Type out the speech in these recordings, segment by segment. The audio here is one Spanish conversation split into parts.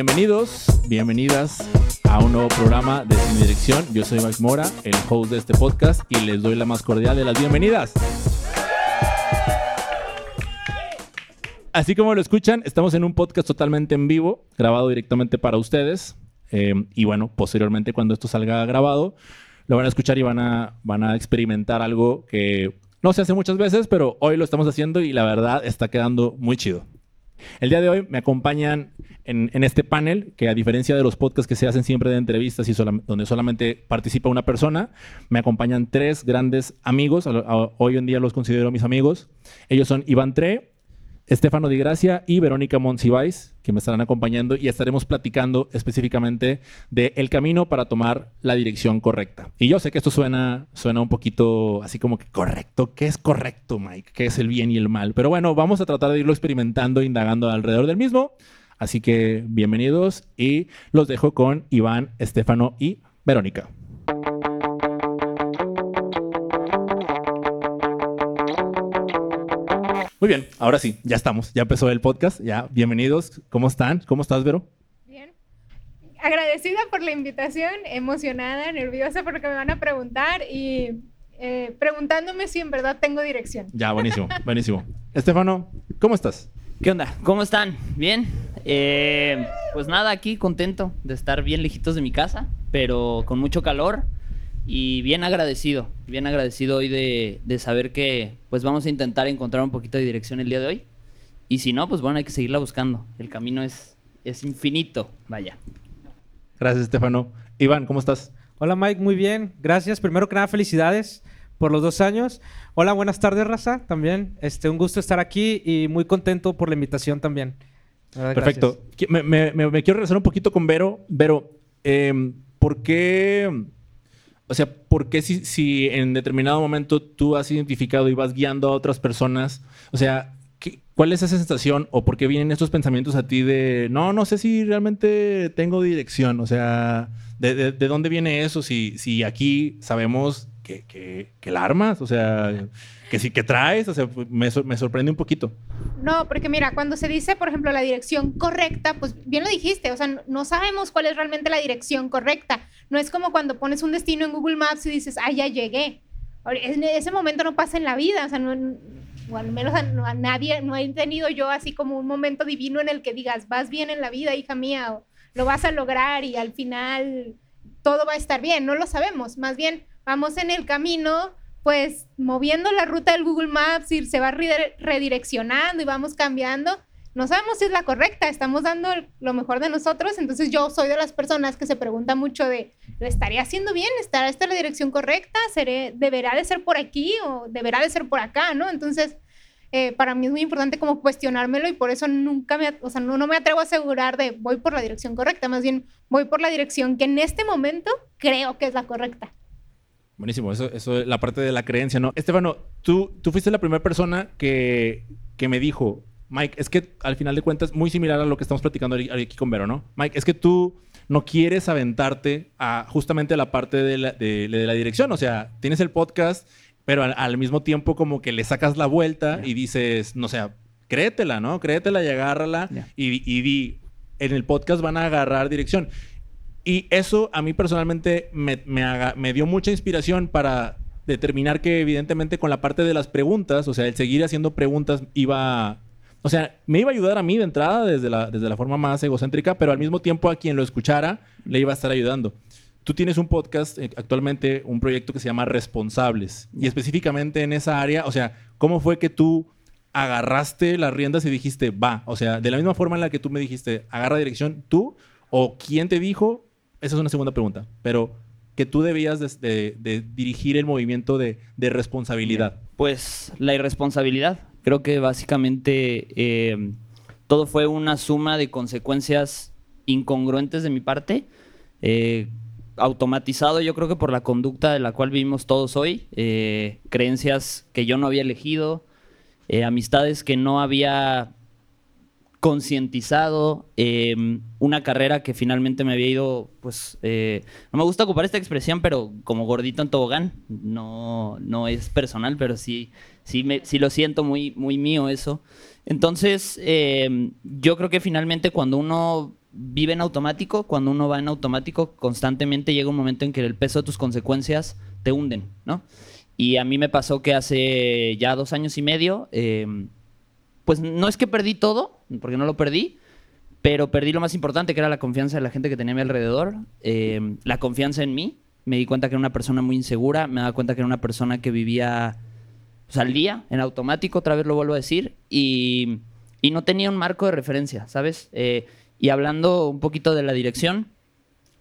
Bienvenidos, bienvenidas a un nuevo programa de Sin Dirección. Yo soy Max Mora, el host de este podcast, y les doy la más cordial de las bienvenidas. Así como lo escuchan, estamos en un podcast totalmente en vivo, grabado directamente para ustedes. Eh, y bueno, posteriormente cuando esto salga grabado, lo van a escuchar y van a, van a experimentar algo que no se hace muchas veces, pero hoy lo estamos haciendo y la verdad está quedando muy chido. El día de hoy me acompañan en, este panel, que a diferencia de los podcasts que se hacen siempre de entrevistas y donde solamente participa una persona, me acompañan tres grandes amigos. hoy en día los considero mis amigos. Ellos son Iván Tre, Estefano Di Gracia y Verónica Monsiváis, que me estarán acompañando y estaremos platicando específicamente de camino para tomar la dirección correcta. Y yo sé que esto suena, suena un poquito así como que correcto. ¿Qué es correcto, Mike? ¿Qué es el bien y el mal? Pero bueno, vamos a tratar de irlo experimentando, indagando alrededor del mismo. Así que bienvenidos y los dejo con Iván, Estefano y Verónica. Muy bien, ahora sí, ya estamos, ya empezó el podcast, ya, bienvenidos, ¿cómo están? ¿Cómo estás, Vero? Bien, agradecida por la invitación, emocionada, nerviosa por lo que me van a preguntar y eh, preguntándome si en verdad tengo dirección. Ya, buenísimo, buenísimo. Estefano, ¿cómo estás? ¿Qué onda? ¿Cómo están? ¿Bien? Eh, pues nada, aquí contento de estar bien lejitos de mi casa, pero con mucho calor y bien agradecido, bien agradecido hoy de, saber que pues vamos a intentar encontrar un poquito de dirección el día de hoy. Y si no, pues bueno, hay que seguirla buscando. El camino es, es infinito, vaya. Gracias, Estefano. Iván, ¿cómo estás? Hola, Mike, muy bien. Gracias. Primero que nada, felicidades por los dos años. Hola, buenas tardes, Raza, también. Este, un gusto estar aquí y muy contento por la invitación también. Perfecto. Me, me, quiero regresar un poquito con Vero. Vero, eh, ¿por qué o sea, ¿por qué si, si, en determinado momento tú has identificado y vas guiando a otras personas? O sea, ¿cuál es esa sensación o por qué vienen estos pensamientos a ti de, no, no sé si realmente tengo dirección? O sea, ¿de, dónde viene eso? Si, si aquí sabemos que, que, que la armas, o sea, que sí que traes, o sea, me, me, sorprende un poquito. No, porque mira, cuando se dice, por ejemplo, la dirección correcta, pues bien lo dijiste, o sea, no sabemos cuál es realmente la dirección correcta. No es como cuando pones un destino en Google Maps y dices, ah, ya llegué. En ese momento no pasa en la vida, o sea, no, o al menos a, a, nadie, no he tenido yo así como un momento divino en el que digas, vas bien en la vida, hija mía, o lo vas a lograr y al final todo va a estar bien. No lo sabemos, más bien vamos en el camino pues moviendo la ruta del Google Maps y se va redireccionando y vamos cambiando. No sabemos si es la correcta, estamos dando lo mejor de nosotros, entonces yo soy de las personas que se pregunta mucho de, ¿lo estaría haciendo bien? ¿Estará esta la dirección correcta? ¿Seré, ¿Deberá de ser por aquí o deberá de ser por acá? ¿no? Entonces, eh, para mí es muy importante como cuestionármelo y por eso nunca me, o sea, no me atrevo a asegurar de voy por la dirección correcta, más bien voy por la dirección que en este momento creo que es la correcta. Buenísimo, eso, eso la parte de la creencia, ¿no? Estefano, tú, tú fuiste la primera persona que, que me dijo, Mike, es que al final de cuentas, muy similar a lo que estamos platicando aquí con Vero, ¿no? Mike, es que tú no quieres aventarte a justamente la parte de la, de, la dirección. O sea, tienes el podcast, pero al, mismo tiempo como que le sacas la vuelta y dices, no sé, créetela, ¿no? Créetela y agárrala y, y di, en el podcast van a agarrar dirección. Y eso a mí personalmente me, me, dio mucha inspiración para determinar que evidentemente con la parte de las preguntas, o sea, el seguir haciendo preguntas iba... O sea, me iba a ayudar a mí de entrada desde la, desde la forma más egocéntrica, pero al mismo tiempo a quien lo escuchara le iba a estar ayudando. Tú tienes un podcast, eh, actualmente un proyecto que se llama Responsables. Y específicamente en esa área, o sea, ¿cómo fue que tú agarraste las riendas y dijiste, va? O sea, de la misma forma en la que tú me dijiste, agarra dirección, tú, o quién te dijo, esa es una segunda pregunta, pero que tú debías de, dirigir el movimiento de, responsabilidad. Pues la irresponsabilidad. Creo que básicamente eh, todo fue una suma de consecuencias incongruentes de mi parte. Eh, automatizado yo creo que por la conducta de la cual vivimos todos hoy, eh, creencias que yo no había elegido, amistades que no había concientizado, em, una carrera que finalmente me había ido, pues, eh, no me gusta ocupar esta expresión, pero como gordito en tobogán, no, no es personal, pero sí, sí, me, sí lo siento muy, muy mío eso. Entonces, em, yo creo que finalmente cuando uno vive en automático, cuando uno va en automático, constantemente llega un momento en que el peso de tus consecuencias te hunden, ¿no? Y a mí me pasó que hace ya dos años y medio, em, pues no es que perdí todo, porque no lo perdí, pero perdí lo más importante, que era la confianza de la gente que tenía a mi alrededor, em, la confianza en mí. Me di cuenta que era una persona muy insegura, me daba cuenta que era una persona que vivía pues, al día, en automático, otra vez lo vuelvo a decir, y, y no tenía un marco de referencia, ¿sabes? Eh, y hablando un poquito de la dirección,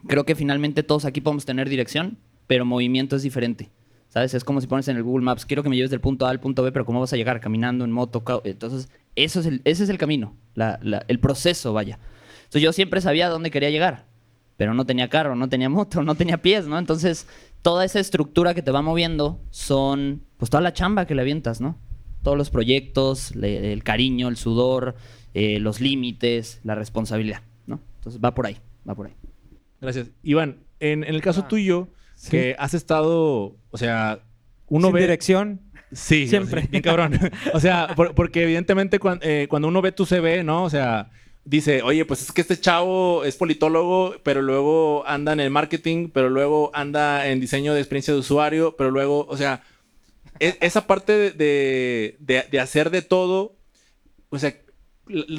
creo que finalmente todos aquí podemos tener dirección, pero movimiento es diferente. ¿Sabes? Es como si pones en el Google Maps, quiero que me lleves del punto A al punto B, pero ¿cómo vas a llegar? Caminando, en moto. Entonces, eso es el, ese es el camino, el proceso, vaya. Entonces, yo siempre sabía dónde quería llegar, pero no tenía carro, no tenía moto, no tenía pies, ¿no? Entonces, toda esa estructura que te va moviendo son, pues, toda la chamba que le avientas, ¿no? Todos los proyectos, el cariño, el sudor, eh, los límites, la responsabilidad, ¿no? Entonces, va por ahí, va por ahí. Gracias. Iván, en, el caso ah, tuyo, que has estado, o sea, uno Sin ve... dirección. Sí, siempre. bien cabrón. o sea, porque evidentemente eh, cuando, uno ve tu CV, ¿no? O sea, dice, oye, pues es que este chavo es politólogo, pero luego anda en el marketing, pero luego anda en diseño de experiencia de usuario, pero luego, o sea, e, esa parte de, de, hacer de todo, o sea,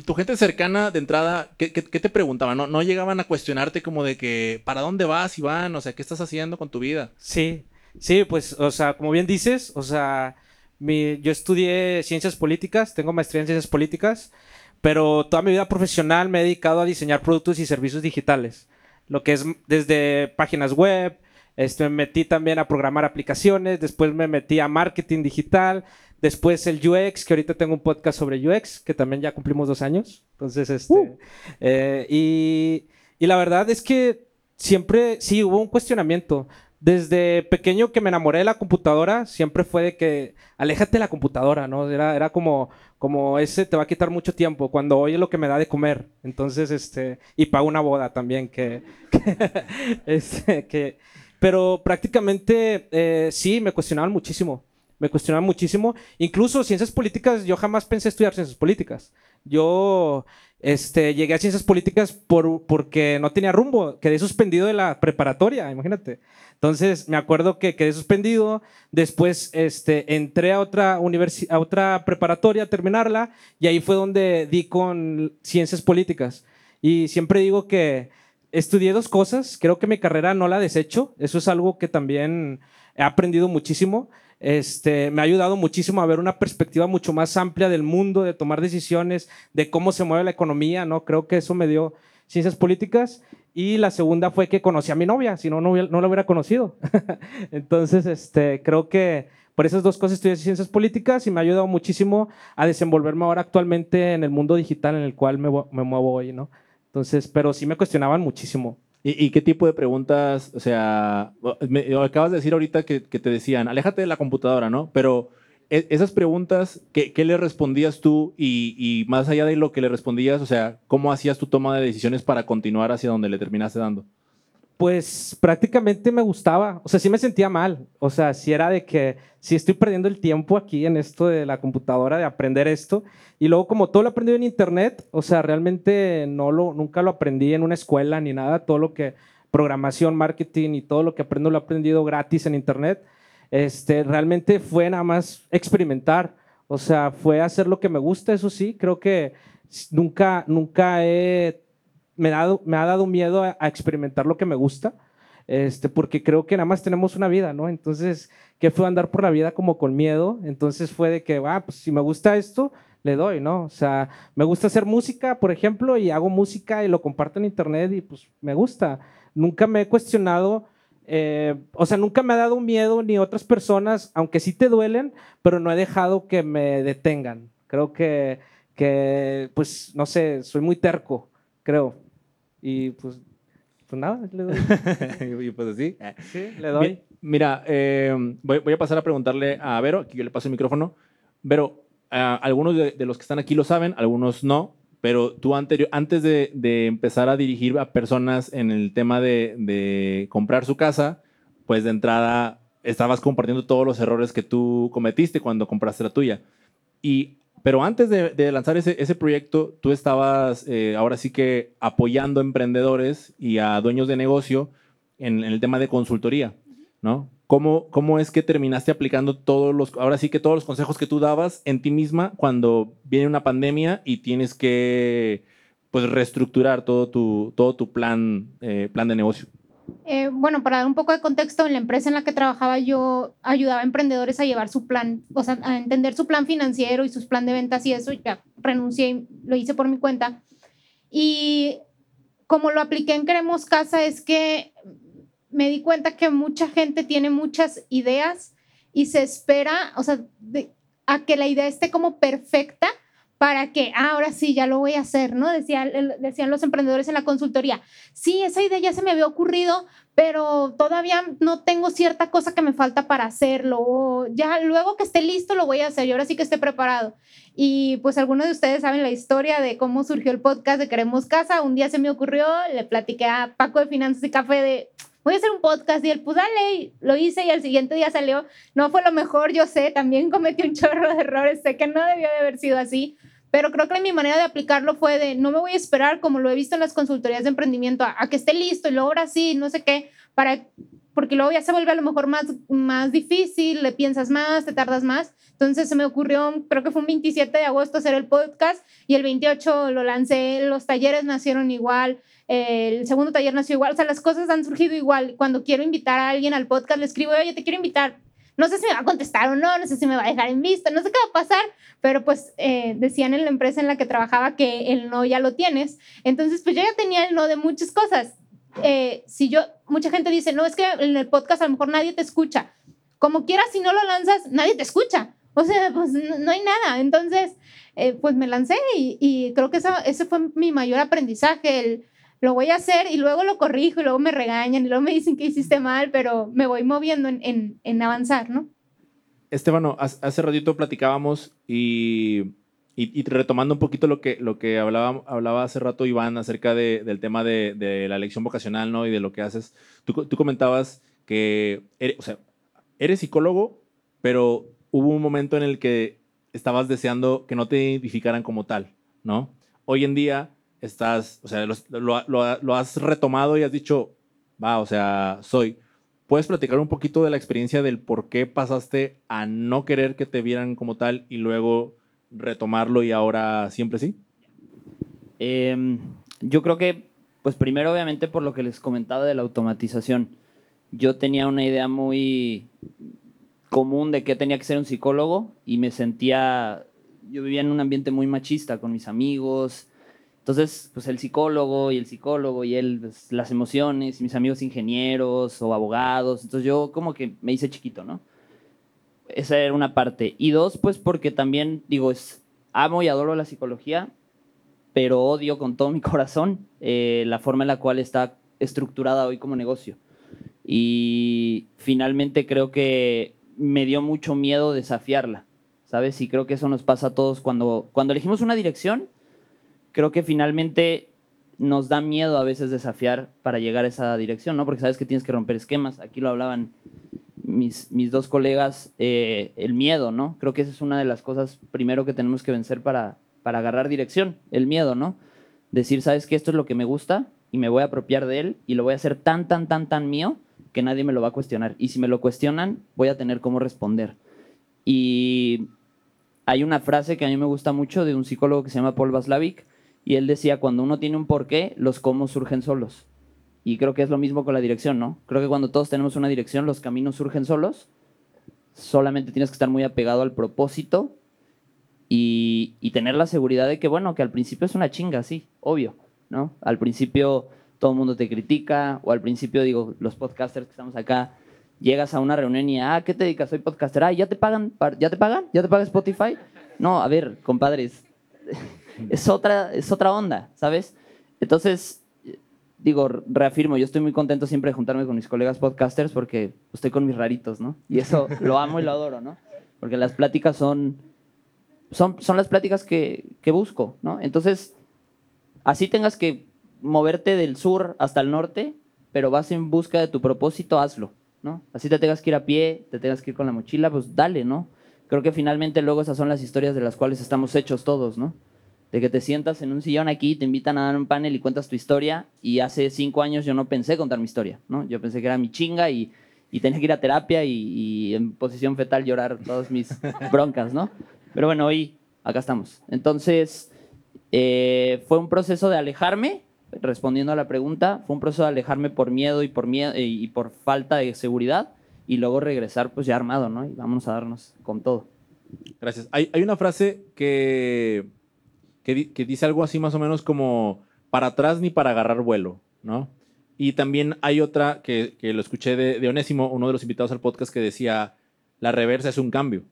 tu gente cercana de entrada, ¿qué, te preguntaban? ¿No, ¿No llegaban a cuestionarte como de que, ¿para dónde vas, Iván? O sea, ¿qué estás haciendo con tu vida? Sí, sí, pues, o sea, como bien dices, o sea, mi, yo estudié ciencias políticas, tengo maestría en ciencias políticas, pero toda mi vida profesional me he dedicado a diseñar productos y servicios digitales, lo que es desde páginas web, este, me metí también a programar aplicaciones, después me metí a marketing digital, Después el UX, que ahorita tengo un podcast sobre UX, que también ya cumplimos dos años. Entonces, este. Uh. Eh, y, y, la verdad es que siempre, sí, hubo un cuestionamiento. Desde pequeño que me enamoré de la computadora, siempre fue de que aléjate de la computadora, ¿no? Era, era como, como ese te va a quitar mucho tiempo, cuando hoy es lo que me da de comer. Entonces, este, y pago una boda también, que, este, que pero prácticamente eh, sí, me cuestionaban muchísimo me cuestionaba muchísimo. Incluso ciencias políticas, yo jamás pensé estudiar ciencias políticas. Yo este, llegué a ciencias políticas por, porque no tenía rumbo, quedé suspendido de la preparatoria, imagínate. Entonces me acuerdo que quedé suspendido, después este, entré a otra, a otra preparatoria a terminarla y ahí fue donde di con ciencias políticas. Y siempre digo que estudié dos cosas, creo que mi carrera no la desecho, eso es algo que también he aprendido muchísimo. Este, me ha ayudado muchísimo a ver una perspectiva mucho más amplia del mundo, de tomar decisiones, de cómo se mueve la economía, ¿no? Creo que eso me dio ciencias políticas. Y la segunda fue que conocí a mi novia, si no, no, no la hubiera conocido. Entonces, este, creo que por esas dos cosas estudié ciencias políticas y me ha ayudado muchísimo a desenvolverme ahora actualmente en el mundo digital en el cual me, me muevo hoy, ¿no? Entonces, pero sí me cuestionaban muchísimo. ¿Y, qué tipo de preguntas? O sea, me, acabas de decir ahorita que, te decían, aléjate de la computadora, ¿no? Pero e, esas preguntas, ¿qué, le respondías tú? Y, y, más allá de lo que le respondías, o sea, ¿cómo hacías tu toma de decisiones para continuar hacia donde le terminaste dando? Pues prácticamente me gustaba, o sea, sí me sentía mal, o sea, si era de que si estoy perdiendo el tiempo aquí en esto de la computadora, de aprender esto, y luego como todo lo aprendí en internet, o sea, realmente no lo, nunca lo aprendí en una escuela ni nada, todo lo que, programación, marketing y todo lo que aprendo lo he aprendido gratis en internet, este, realmente fue nada más experimentar, o sea, fue hacer lo que me gusta, eso sí, creo que nunca, nunca he me, me ha dado miedo a, experimentar lo que me gusta, este, porque creo que nada más tenemos una vida, ¿no? Entonces, ¿qué fue andar por la vida como con miedo? Entonces fue de que, ah, pues si me gusta esto, le doy, ¿no? O sea, me gusta hacer música, por ejemplo, y hago música y lo comparto en internet y pues me gusta. Nunca me he cuestionado, eh, o sea, nunca me ha dado miedo ni otras personas, aunque sí te duelen, pero no he dejado que me detengan. Creo que, que pues, no sé, soy muy terco, creo. Y pues, pues nada, le doy. y pues así. Sí, le doy. Mira, eh, voy, a pasar a preguntarle a Vero, aquí yo le paso el micrófono. Vero, algunos de, los que están aquí lo saben, algunos no, pero tú anterior, antes de, empezar a dirigir a personas en el tema de, de, comprar su casa, pues de entrada estabas compartiendo todos los errores que tú cometiste cuando compraste la tuya. Y Pero antes de, lanzar ese, proyecto, tú estabas eh, ahora sí que apoyando a emprendedores y a dueños de negocio en, en el tema de consultoría, ¿no? ¿Cómo, ¿Cómo es que terminaste aplicando todos los, ahora sí que todos los consejos que tú dabas en ti misma cuando viene una pandemia y tienes que pues reestructurar todo tu, todo tu plan, eh, plan de negocio? Eh, bueno, para dar un poco de contexto, en la empresa en la que trabajaba yo ayudaba a emprendedores a llevar su plan, o sea, a entender su plan financiero y sus plan de ventas y eso, ya renuncié y lo hice por mi cuenta. Y como lo apliqué en Queremos Casa es que me di cuenta que mucha gente tiene muchas ideas y se espera, o sea, a que la idea esté como perfecta para que ah, ahora sí, ya lo voy a hacer, ¿no? Decían, los emprendedores en la consultoría, sí, esa idea ya se me había ocurrido, pero todavía no tengo cierta cosa que me falta para hacerlo, ya luego que esté listo lo voy a hacer y ahora sí que esté preparado. Y pues algunos de ustedes saben la historia de cómo surgió el podcast de Queremos Casa, un día se me ocurrió, le platiqué a Paco de Finanzas y Café de voy a hacer un podcast y él, pues dale, lo hice y al siguiente día salió, no fue lo mejor, yo sé, también cometí un chorro de errores, sé que no debió de haber sido así, pero creo que mi manera de aplicarlo fue de no me voy a esperar, como lo he visto en las consultorías de emprendimiento, a, que esté listo y luego ahora sí, no sé qué, para, porque luego ya se vuelve a lo mejor más, más difícil, le piensas más, te tardas más. Entonces se me ocurrió, creo que fue un 27 de agosto hacer el podcast y el 28 lo lancé, los talleres nacieron igual, el segundo taller nació igual, o sea, las cosas han surgido igual. Cuando quiero invitar a alguien al podcast, le escribo, oye, te quiero invitar, no sé si me va a contestar o no, no sé si me va a dejar en vista, no sé qué va a pasar, pero pues eh, decían en la empresa en la que trabajaba que el no ya lo tienes. Entonces, pues yo ya tenía el no de muchas cosas. Eh, si yo, mucha gente dice, no, es que en el podcast a lo mejor nadie te escucha. Como quieras, si no lo lanzas, nadie te escucha. O sea, pues no, hay nada. Entonces, eh, pues me lancé y, y creo que eso, ese fue mi mayor aprendizaje, el lo voy a hacer y luego lo corrijo y luego me regañan y luego me dicen que hiciste mal, pero me voy moviendo en, en, avanzar, ¿no? Estefano, hace ratito platicábamos y, y, retomando un poquito lo que, lo que hablaba, hablaba hace rato Iván acerca de, del tema de, de, la elección vocacional ¿no? y de lo que haces. Tú, comentabas que o sea, eres psicólogo, pero hubo un momento en el que estabas deseando que no te identificaran como tal, ¿no? Hoy en día estás, o sea, lo, lo, has retomado y has dicho, va, o sea, soy. ¿Puedes platicar un poquito de la experiencia del por qué pasaste a no querer que te vieran como tal y luego retomarlo y ahora siempre sí? Em, yo creo que, pues primero obviamente por lo que les comentaba de la automatización. Yo tenía una idea muy común de que tenía que ser un psicólogo y me sentía, yo vivía en un ambiente muy machista con mis amigos, entonces, pues el psicólogo y el psicólogo y él, pues, las emociones, y mis amigos ingenieros o abogados. Entonces yo como que me hice chiquito, ¿no? Esa era una parte. Y dos, pues porque también, digo, es, amo y adoro la psicología, pero odio con todo mi corazón eh, la forma en la cual está estructurada hoy como negocio. Y finalmente creo que me dio mucho miedo desafiarla, ¿sabes? Y creo que eso nos pasa a todos cuando, cuando elegimos una dirección creo que finalmente nos da miedo a veces desafiar para llegar a esa dirección, ¿no? Porque sabes que tienes que romper esquemas. Aquí lo hablaban mis, mis dos colegas, eh, el miedo, ¿no? Creo que esa es una de las cosas primero que tenemos que vencer para, para agarrar dirección, el miedo, ¿no? Decir, sabes que esto es lo que me gusta y me voy a apropiar de él y lo voy a hacer tan, tan, tan, tan mío que nadie me lo va a cuestionar. Y si me lo cuestionan, voy a tener cómo responder. Y hay una frase que a mí me gusta mucho de un psicólogo que se llama Paul Vaslavic, y él decía, cuando uno tiene un porqué, los cómo surgen solos. Y creo que es lo mismo con la dirección, ¿no? Creo que cuando todos tenemos una dirección, los caminos surgen solos. Solamente tienes que estar muy apegado al propósito y, tener la seguridad de que, bueno, que al principio es una chinga, sí, obvio, ¿no? Al principio todo el mundo te critica, o al principio, digo, los podcasters que estamos acá, llegas a una reunión y, ah, ¿qué te dedicas? Soy podcaster. Ah, ¿ya te pagan? ¿Ya te pagan? ¿Ya te paga Spotify? No, a ver, compadres, es otra, es otra onda, ¿sabes? Entonces, digo, reafirmo, yo estoy muy contento siempre de juntarme con mis colegas podcasters porque estoy con mis raritos, ¿no? Y eso lo amo y lo adoro, ¿no? Porque las pláticas son, son, son las pláticas que, que busco, ¿no? Entonces, así tengas que moverte del sur hasta el norte, pero vas en busca de tu propósito, hazlo, ¿no? Así te tengas que ir a pie, te tengas que ir con la mochila, pues dale, ¿no? creo que finalmente luego esas son las historias de las cuales estamos hechos todos, ¿no? De que te sientas en un sillón aquí, te invitan a dar un panel y cuentas tu historia y hace cinco años yo no pensé contar mi historia, ¿no? Yo pensé que era mi chinga y, y tenía que ir a terapia y, y en posición fetal llorar todas mis broncas, ¿no? Pero bueno, hoy acá estamos. Entonces, eh, fue un proceso de alejarme, respondiendo a la pregunta, fue un proceso de alejarme por miedo y por, miedo, y por falta de seguridad y luego regresar pues ya armado, ¿no? Y vamos a darnos con todo. Gracias. Hay, hay una frase que, que, di- que dice algo así más o menos como para atrás ni para agarrar vuelo, ¿no? Y también hay otra que, que lo escuché de, de Onésimo, uno de los invitados al podcast, que decía, la reversa es un cambio.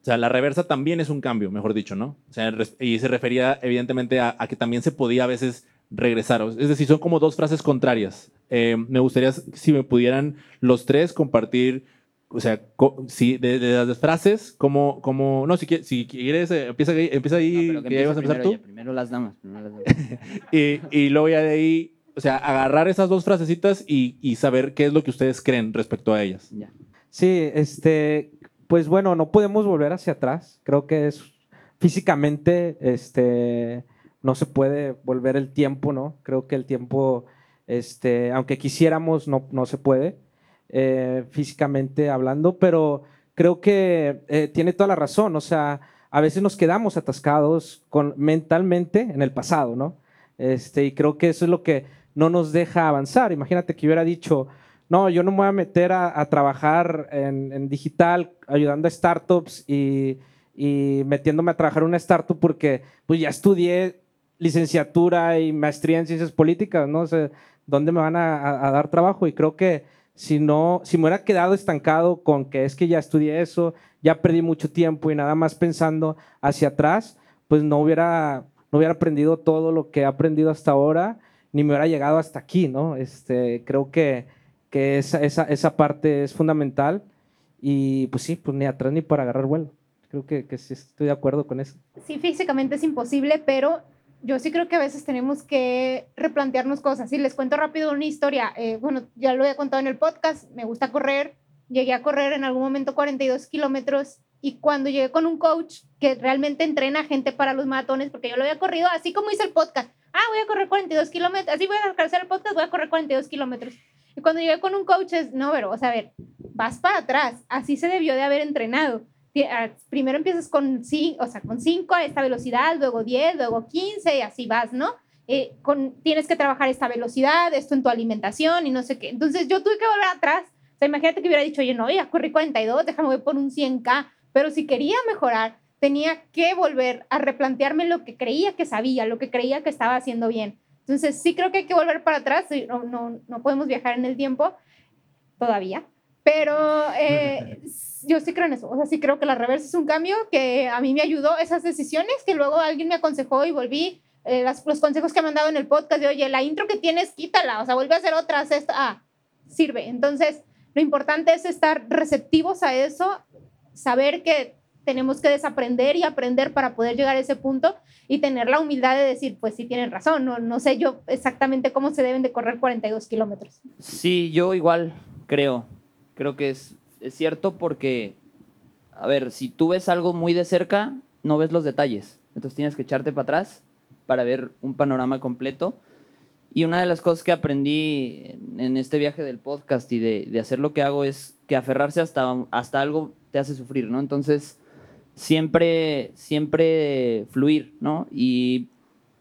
O sea, la reversa también es un cambio, mejor dicho, ¿no? O sea, y se refería evidentemente a, a que también se podía a veces regresar. Es decir, son como dos frases contrarias. Eh, me gustaría si me pudieran los tres compartir, o sea, co- si de, de las frases, como, como, no, si, quie- si quieres, eh, empieza, ahí- empieza ahí, No, que que ya ibas a empezar primero tú. primero las damas. primero las damas. Y, y luego ya de ahí, o sea, agarrar esas dos frasecitas y, y saber qué es lo que ustedes creen respecto a ellas. ya. Sí, este, pues bueno, no podemos volver hacia atrás. Creo que es físicamente, este, no se puede volver el tiempo, ¿no? Creo que el tiempo, este, aunque quisiéramos, no, no se puede, eh, físicamente hablando, pero creo que eh, tiene toda la razón. O sea, a veces nos quedamos atascados con, mentalmente en el pasado, ¿no? Este, y creo que eso es lo que no nos deja avanzar. Imagínate que hubiera dicho, no, yo no me voy a meter a, a trabajar en, en digital ayudando a startups y, y metiéndome a trabajar en una startup porque pues ya estudié licenciatura y maestría en ciencias políticas, ¿no? O sea, ¿dónde me van a, a- a dar trabajo? Y creo que si no, si me hubiera quedado estancado con que es que ya estudié eso, ya perdí mucho tiempo y nada más pensando hacia atrás, pues no hubiera, no hubiera aprendido todo lo que he aprendido hasta ahora, ni me hubiera llegado hasta aquí, ¿no? Este, creo que, que esa, esa, esa parte es fundamental y pues sí, pues ni atrás ni para agarrar vuelo. Creo que, que sí estoy de acuerdo con eso. Sí, físicamente es imposible, pero yo sí creo que a veces tenemos que replantearnos cosas. Si les cuento rápido una historia, eh, bueno, ya lo he contado en el podcast, me gusta correr, llegué a correr en algún momento 42 kilómetros y cuando llegué con un coach que realmente entrena gente para los maratones, porque yo lo había corrido así como hice el podcast, ah, voy a correr 42 kilómetros, así voy a hacer el podcast, voy a correr 42 kilómetros. Y cuando llegué con un coach es, no, pero, o sea, a ver, vas para atrás, así se debió de haber entrenado. Ah, Primero empiezas con 5, o sea, con 5 a esta velocidad, luego 10, luego 15 y así vas, ¿no? Eh, con, tienes que trabajar esta velocidad, esto en tu alimentación y no sé qué. Entonces yo tuve que volver atrás. O sea, imagínate que hubiera dicho, oye, no, ya corrí 42, déjame voy por un 100K. Pero si quería mejorar, tenía que volver a replantearme lo que creía que sabía, lo que creía que estaba haciendo bien. Entonces sí creo que hay que volver para atrás. No, no, no podemos viajar en el tiempo todavía. Pero eh, yo sí creo en eso. O sea, sí creo que la reversa es un cambio que a mí me ayudó esas decisiones que luego alguien me aconsejó y volví. eh, las- los consejos que me han dado en el podcast de, oye, la intro que tienes, quítala. O sea, vuelve a hacer otra, haz esta. Ah, sirve. Entonces, lo importante es estar receptivos a eso, saber que tenemos que desaprender y aprender para poder llegar a ese punto y tener la humildad de decir, pues sí tienen razón, no, no sé yo exactamente cómo se deben de correr 42 kilómetros. Sí, yo igual creo. Creo que es, es cierto porque, a ver, si tú ves algo muy de cerca, no ves los detalles. Entonces tienes que echarte para atrás para ver un panorama completo. Y una de las cosas que aprendí en, en este viaje del podcast y de, de hacer lo que hago es que aferrarse hasta, hasta algo te hace sufrir, ¿no? Entonces, siempre, siempre fluir, ¿no? Y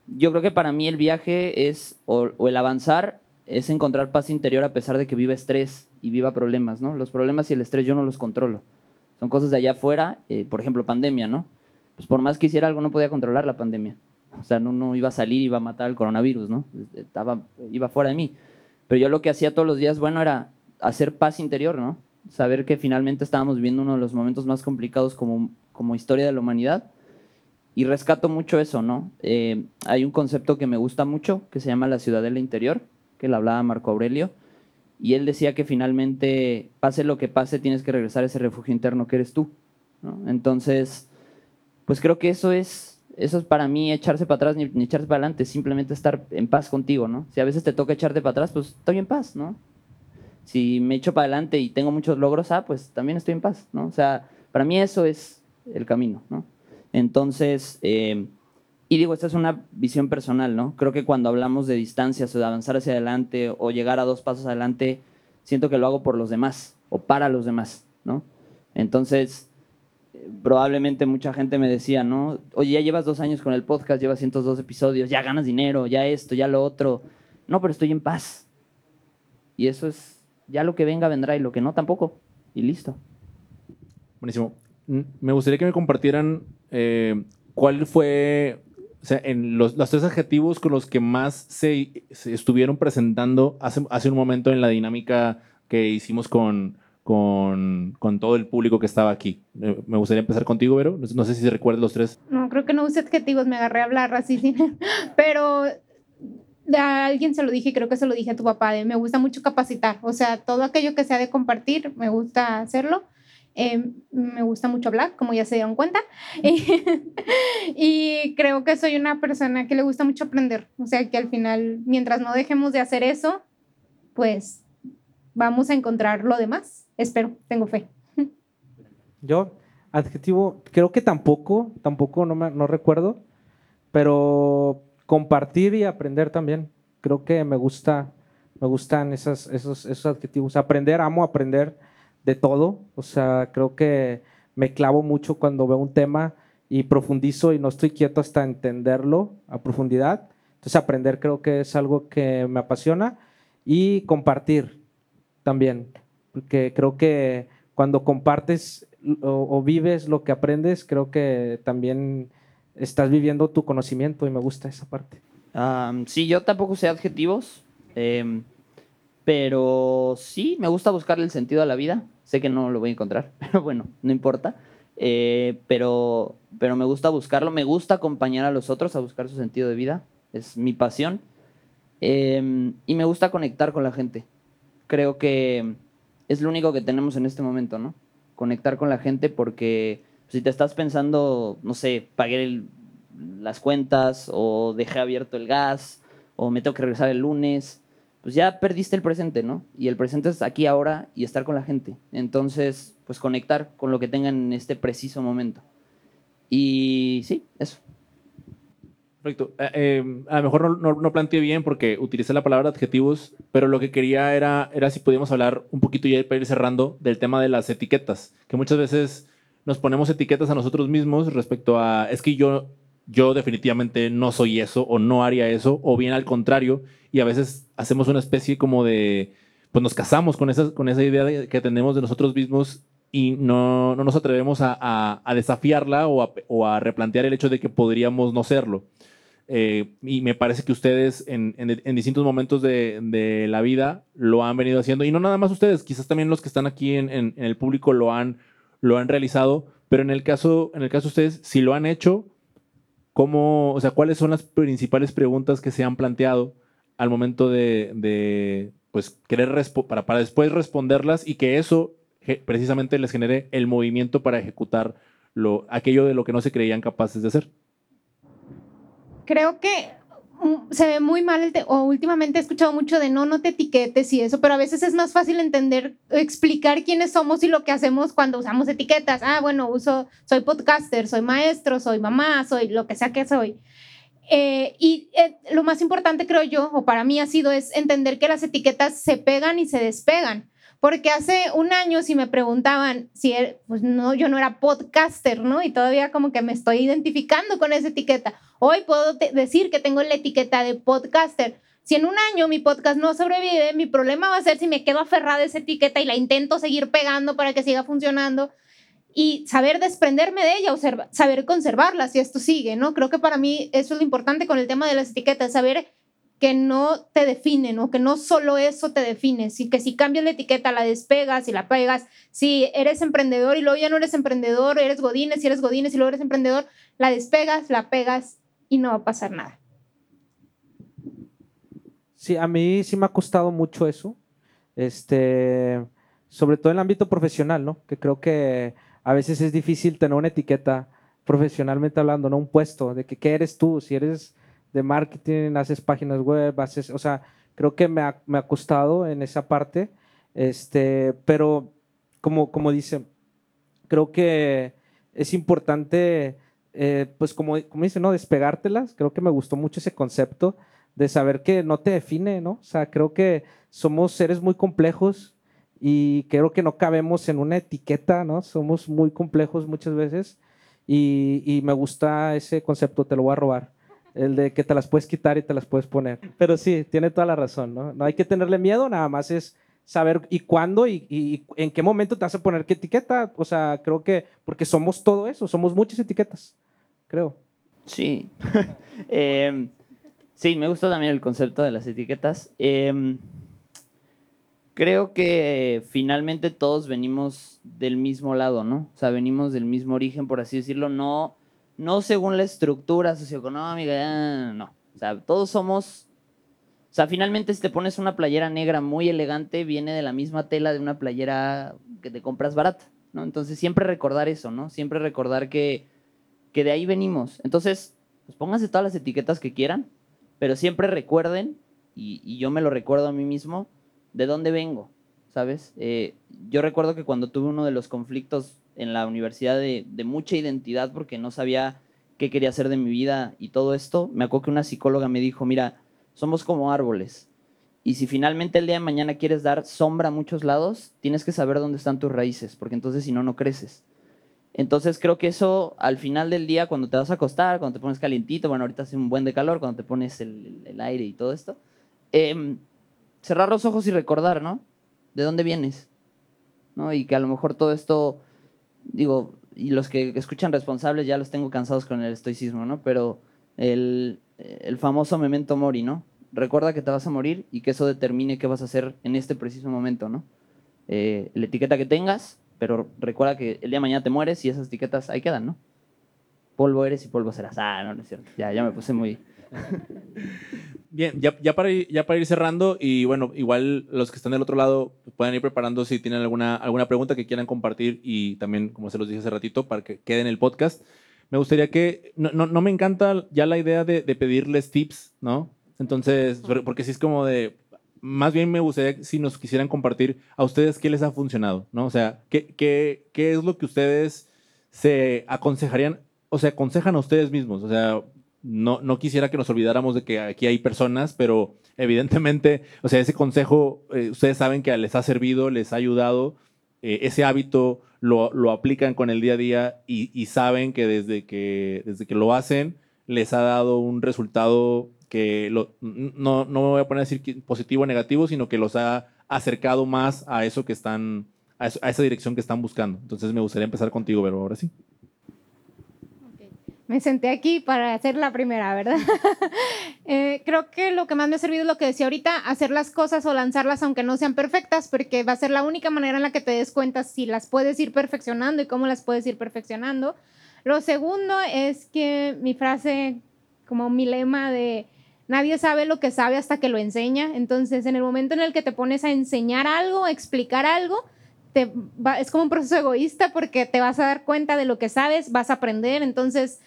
yo creo que para mí el viaje es, o, o el avanzar, es encontrar paz interior a pesar de que viva estrés y viva problemas, ¿no? Los problemas y el estrés yo no los controlo. Son cosas de allá afuera, eh, por ejemplo, pandemia, ¿no? Pues por más que hiciera algo, no podía controlar la pandemia. O sea, no, no iba a salir, iba a matar el coronavirus, ¿no? Estaba, iba fuera de mí. Pero yo lo que hacía todos los días, bueno, era hacer paz interior, ¿no? Saber que finalmente estábamos viviendo uno de los momentos más complicados como, como historia de la humanidad. Y rescato mucho eso, ¿no? Eh, hay un concepto que me gusta mucho, que se llama la ciudadela interior, que le hablaba Marco Aurelio. Y él decía que finalmente, pase lo que pase, tienes que regresar a ese refugio interno que eres tú. Entonces, pues creo que eso es, eso es para mí echarse para atrás ni, ni echarse para adelante, simplemente estar en paz contigo, ¿no? Si a veces te toca echarte para atrás, pues estoy en paz, ¿no? Si me echo para adelante y tengo muchos logros, ah, pues también estoy en paz, ¿no? O sea, para mí eso es, el camino, ¿no? Entonces, eh, y digo, esta es una visión personal, ¿no? Creo que cuando hablamos de distancias o de avanzar hacia adelante o llegar a dos pasos adelante, siento que lo hago por los demás o para los demás, ¿no? Entonces, probablemente mucha gente me decía, ¿no? Oye, ya llevas dos años con el podcast, llevas 102 episodios, ya ganas dinero, ya esto, ya lo otro. No, pero estoy en paz. Y eso es, ya lo que venga vendrá y lo que no tampoco. Y listo. Buenísimo. Me gustaría que me compartieran eh, cuál fue, o sea, en los, los tres adjetivos con los que más se, se estuvieron presentando hace, hace un momento en la dinámica que hicimos con, con, con todo el público que estaba aquí. Eh, me gustaría empezar contigo, Vero. No, no sé si recuerdas los tres. No, creo que no usé adjetivos, me agarré a hablar así, sin- pero a alguien se lo dije, creo que se lo dije a tu papá, de me gusta mucho capacitar, o sea, todo aquello que sea de compartir, me gusta hacerlo. Eh, me gusta mucho hablar, como ya se dieron cuenta. y creo que soy una persona que le gusta mucho aprender. O sea, que al final, mientras no dejemos de hacer eso, pues vamos a encontrar lo demás. Espero, tengo fe. Yo, adjetivo, creo que tampoco, tampoco no, me, no recuerdo, pero compartir y aprender también. Creo que me gusta, me gustan esas, esos, esos adjetivos. Aprender, amo aprender de todo. O sea, creo que me clavo mucho cuando veo un tema y profundizo y no estoy quieto hasta entenderlo a profundidad. Entonces, aprender creo que es algo que me apasiona y compartir también, porque creo que cuando compartes o, vives lo que aprendes, creo que también estás viviendo tu conocimiento y me gusta esa parte. Sí, yo tampoco sé adjetivos, em, pero sí, me gusta buscarle el sentido a la vida. Sé que no lo voy a encontrar, pero bueno, no importa. Eh, pero, pero me gusta buscarlo, me gusta acompañar a los otros a buscar su sentido de vida, es mi pasión. Em, y me gusta conectar con la gente. Creo que es lo único que tenemos en este momento, ¿no? Conectar con la gente porque si te estás pensando, no sé, pagué las cuentas o dejé abierto el gas o me tengo que regresar el lunes, pues ya perdiste el presente, ¿no? Y el presente es aquí ahora y estar con la gente. Entonces, pues conectar con lo que tengan en este preciso momento. Y sí, eso. Perfecto. Eh, eh, a lo mejor no, no, no planteé bien porque utilicé la palabra adjetivos, pero lo que quería era, era si podíamos hablar un poquito ya para ir cerrando del tema de las etiquetas, que muchas veces nos ponemos etiquetas a nosotros mismos respecto a, es que yo, yo definitivamente no soy eso o no haría eso, o bien al contrario, y a veces hacemos una especie como de, pues nos casamos con esa, con esa idea de- que tenemos de nosotros mismos y no, no nos atrevemos a, a- desafiarla o a, replantear el hecho de que podríamos no serlo. Eh, y me parece que ustedes en, en- distintos momentos de, de la vida lo han venido haciendo. Y no nada más ustedes, quizás también los que están aquí en el público lo han, lo han realizado. Pero en el caso, en el caso de ustedes, si lo han hecho, ¿cómo, o sea, ¿cuáles son las principales preguntas que se han planteado al momento de, pues, querer para, para después responderlas y que eso precisamente les genere el movimiento para ejecutar lo, aquello de lo que no se creían capaces de hacer? creo que se ve muy mal, o últimamente he escuchado mucho de no, no te etiquetes y eso, pero a veces es más fácil entender, explicar quiénes somos y lo que hacemos cuando usamos etiquetas. Ah, bueno, uso, soy podcaster, soy maestro, soy mamá, soy lo que sea que soy. Eh, y eh, lo más importante, creo yo, o para mí ha sido, es entender que las etiquetas se pegan y se despegan. Porque hace un año si me preguntaban si, er- pues no, yo no era podcaster, ¿no? Y todavía como que me estoy identificando con esa etiqueta. Hoy puedo decir que tengo la etiqueta de podcaster. Si en un año mi podcast no sobrevive, mi problema va a ser si me quedo aferrada a esa etiqueta y la intento seguir pegando para que siga funcionando y saber desprenderme de ella o saber conservarla si esto sigue, ¿no? Creo que para mí eso es lo importante con el tema de las etiquetas, saber que no te definen o que no solo eso te define, si que si cambias la etiqueta, la despegas y la pegas, si eres emprendedor y luego ya no eres emprendedor, eres godines, si eres godines y luego eres emprendedor, la despegas, la pegas y no va a pasar nada. Sí, a mí sí me ha costado mucho eso, este, sobre todo en el ámbito profesional, ¿no? Que creo que a veces es difícil tener una etiqueta profesionalmente hablando, no un puesto, de que qué eres tú, si eres de marketing, haces páginas web, haces, o sea, creo que me ha, me ha costado en esa parte, este, pero como, como dice, creo que es importante, eh, pues como, como dice, ¿no? Despegártelas. Creo que me gustó mucho ese concepto de saber que no te define, ¿no? O sea, creo que somos seres muy complejos y creo que no cabemos en una etiqueta, ¿no? Somos muy complejos muchas veces y, y me gusta ese concepto, te lo voy a robar. El de que te las puedes quitar y te las puedes poner. Pero sí, tiene toda la razón, ¿no? No hay que tenerle miedo, nada más es saber y cuándo y, y en qué momento te vas a poner qué etiqueta. O sea, creo que, porque somos todo eso, somos muchas etiquetas, creo. Sí. Eh, sí, me gusta también el concepto de las etiquetas. Eh, creo que finalmente todos venimos del mismo lado, ¿no? O sea, venimos del mismo origen, por así decirlo, no, no según la estructura socioeconómica, ah, no. O sea, todos somos... O sea, finalmente si te pones una playera negra muy elegante, viene de la misma tela de una playera que te compras barata, ¿no? Entonces siempre recordar eso, ¿no? Siempre recordar que, que de ahí venimos. Entonces, pues pónganse todas las etiquetas que quieran, pero siempre recuerden, y, y yo me lo recuerdo a mí mismo, de dónde vengo, ¿sabes? Eh, yo recuerdo que cuando tuve uno de los conflictos en la universidad de, mucha identidad porque no sabía qué quería hacer de mi vida y todo esto, me acuerdo que una psicóloga me dijo, mira, somos como árboles. Y si finalmente el día de mañana quieres dar sombra a muchos lados, tienes que saber dónde están tus raíces, porque entonces si no, no creces. Entonces creo que eso al final del día, cuando te vas a acostar, cuando te pones calientito, bueno, ahorita hace un buen de calor, cuando te pones el, el aire y todo esto, eh, cerrar los ojos y recordar, ¿no? ¿De dónde vienes? ¿No? Y que a lo mejor todo esto, digo, y los que escuchan responsables ya los tengo cansados con el estoicismo, ¿no? Pero el, el famoso memento mori, ¿no? Recuerda que te vas a morir y que eso determine qué vas a hacer en este preciso momento, ¿no? Eh, la etiqueta que tengas, pero recuerda que el día de mañana te mueres y esas etiquetas ahí quedan, ¿no? Polvo eres y polvo serás. Ah, no, no es cierto. Ya, ya me puse muy... Bien, ya, ya, para ir, ya para ir cerrando, y bueno, igual los que están del otro lado pueden ir preparando si tienen alguna, alguna pregunta que quieran compartir y también, como se los dije hace ratito, para que quede en el podcast. Me gustaría que, no, no, no me encanta ya la idea de, de, pedirles tips, ¿no? Entonces, porque si es como de, más bien me gustaría si nos quisieran compartir a ustedes qué les ha funcionado, ¿no? O sea, qué, qué, qué es lo que ustedes se aconsejarían, o sea, aconsejan a ustedes mismos, o sea, no, no quisiera que nos olvidáramos de que aquí hay personas, pero evidentemente, o sea, ese consejo, eh, ustedes saben que les ha servido, les ha ayudado, eh, ese hábito lo, lo, aplican con el día a día y, saben que desde, que desde que lo hacen les ha dado un resultado que no, no me voy a poner a decir positivo o negativo, sino que los ha acercado más a eso que están, a, a esa dirección que están buscando. Entonces me gustaría empezar contigo, pero ahora sí me senté aquí para hacer la primera, ¿verdad? eh, creo que lo que más me ha servido es lo que decía ahorita, hacer las cosas o lanzarlas aunque no sean perfectas, porque va a ser la única manera en la que te des cuenta si las puedes ir perfeccionando y cómo las puedes ir perfeccionando. Lo segundo es que mi frase, como mi lema de nadie sabe lo que sabe hasta que lo enseña, entonces en el momento en el que te pones a enseñar algo, a explicar algo, te va, es como un proceso egoísta porque te vas a dar cuenta de lo que sabes, vas a aprender, entonces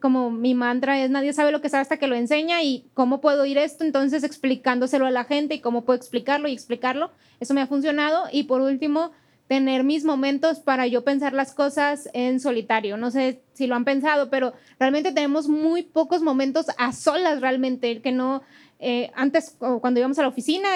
como mi mantra es nadie sabe lo que sabe hasta que lo enseña y cómo puedo ir esto, entonces explicándoselo a la gente y cómo puedo explicarlo y explicarlo. Eso me ha funcionado. Y por último, tener mis momentos para yo pensar las cosas en solitario. No sé si lo han pensado, pero realmente tenemos muy pocos momentos a solas realmente, que no, eh, antes cuando íbamos a la oficina,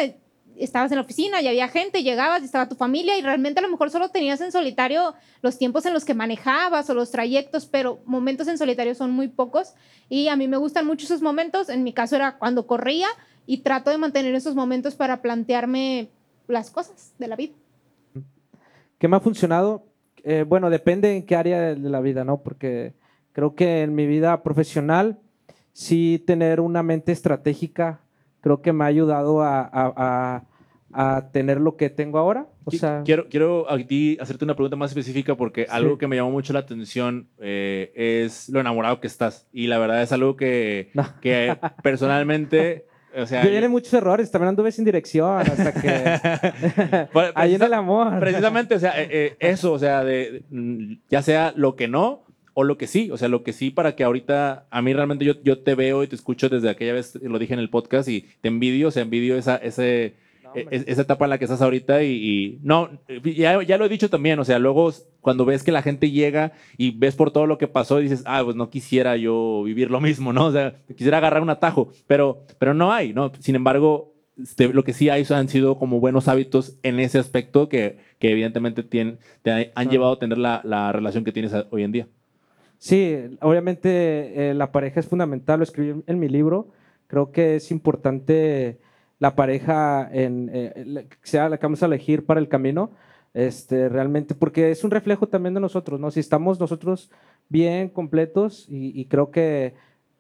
estabas en la oficina y había gente, llegabas y estaba tu familia y realmente a lo mejor solo tenías en solitario los tiempos en los que manejabas o los trayectos, pero momentos en solitario son muy pocos y a mí me gustan mucho esos momentos. En mi caso era cuando corría y trato de mantener esos momentos para plantearme las cosas de la vida. ¿Qué me ha funcionado? Eh, bueno, depende en qué área de la vida, ¿no? Porque creo que en mi vida profesional sí tener una mente estratégica creo que me ha ayudado a, a, a, a tener lo que tengo ahora. O sea, quiero, quiero aquí hacerte una pregunta más específica porque sí. algo que me llamó mucho la atención eh, es lo enamorado que estás. Y la verdad es algo que, no. que personalmente... O sea, yo tiene muchos errores, también anduve sin dirección hasta que ahí en el amor. Precisamente, o sea, eh, eh, eso, o sea, de, ya sea lo que no o lo que sí, o sea, lo que sí para que ahorita, a mí realmente yo, yo te veo y te escucho desde aquella vez, lo dije en el podcast y te envidio, o sea, envidio esa, ese, no, es- esa etapa en la que estás ahorita y, y- no, ya, ya lo he dicho también, o sea, luego cuando ves que la gente llega y ves por todo lo que pasó y dices, ah, pues no quisiera yo vivir lo mismo, ¿no? O sea, quisiera agarrar un atajo, pero, pero no hay, ¿no? Sin embargo, este, lo que sí hay han sido como buenos hábitos en ese aspecto que, que evidentemente tienen, te han llevado a tener la, la relación que tienes hoy en día. Sí, obviamente eh, la pareja es fundamental, lo escribí en mi libro. Creo que es importante la pareja, en, eh, sea la que vamos a elegir para el camino, este, realmente, porque es un reflejo también de nosotros, ¿no? Si estamos nosotros bien completos y, y creo que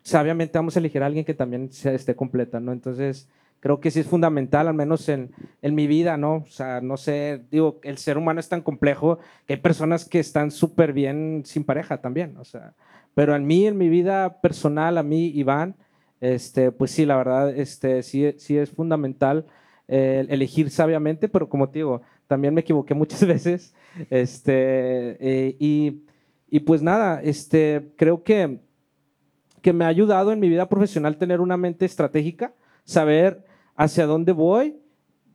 sabiamente vamos a elegir a alguien que también sea, esté completa, ¿no? Entonces, creo que sí es fundamental, al menos en, en mi vida, ¿no? O sea, no sé, digo, el ser humano es tan complejo que hay personas que están súper bien sin pareja también, o sea, pero en mí, en mi vida personal, a mí, Iván, este, pues sí, la verdad, este, sí, sí es fundamental eh, elegir sabiamente, pero como te digo, también me equivoqué muchas veces, este, eh, y, y pues nada, este, creo que, que me ha ayudado en mi vida profesional tener una mente estratégica, saber hacia dónde voy,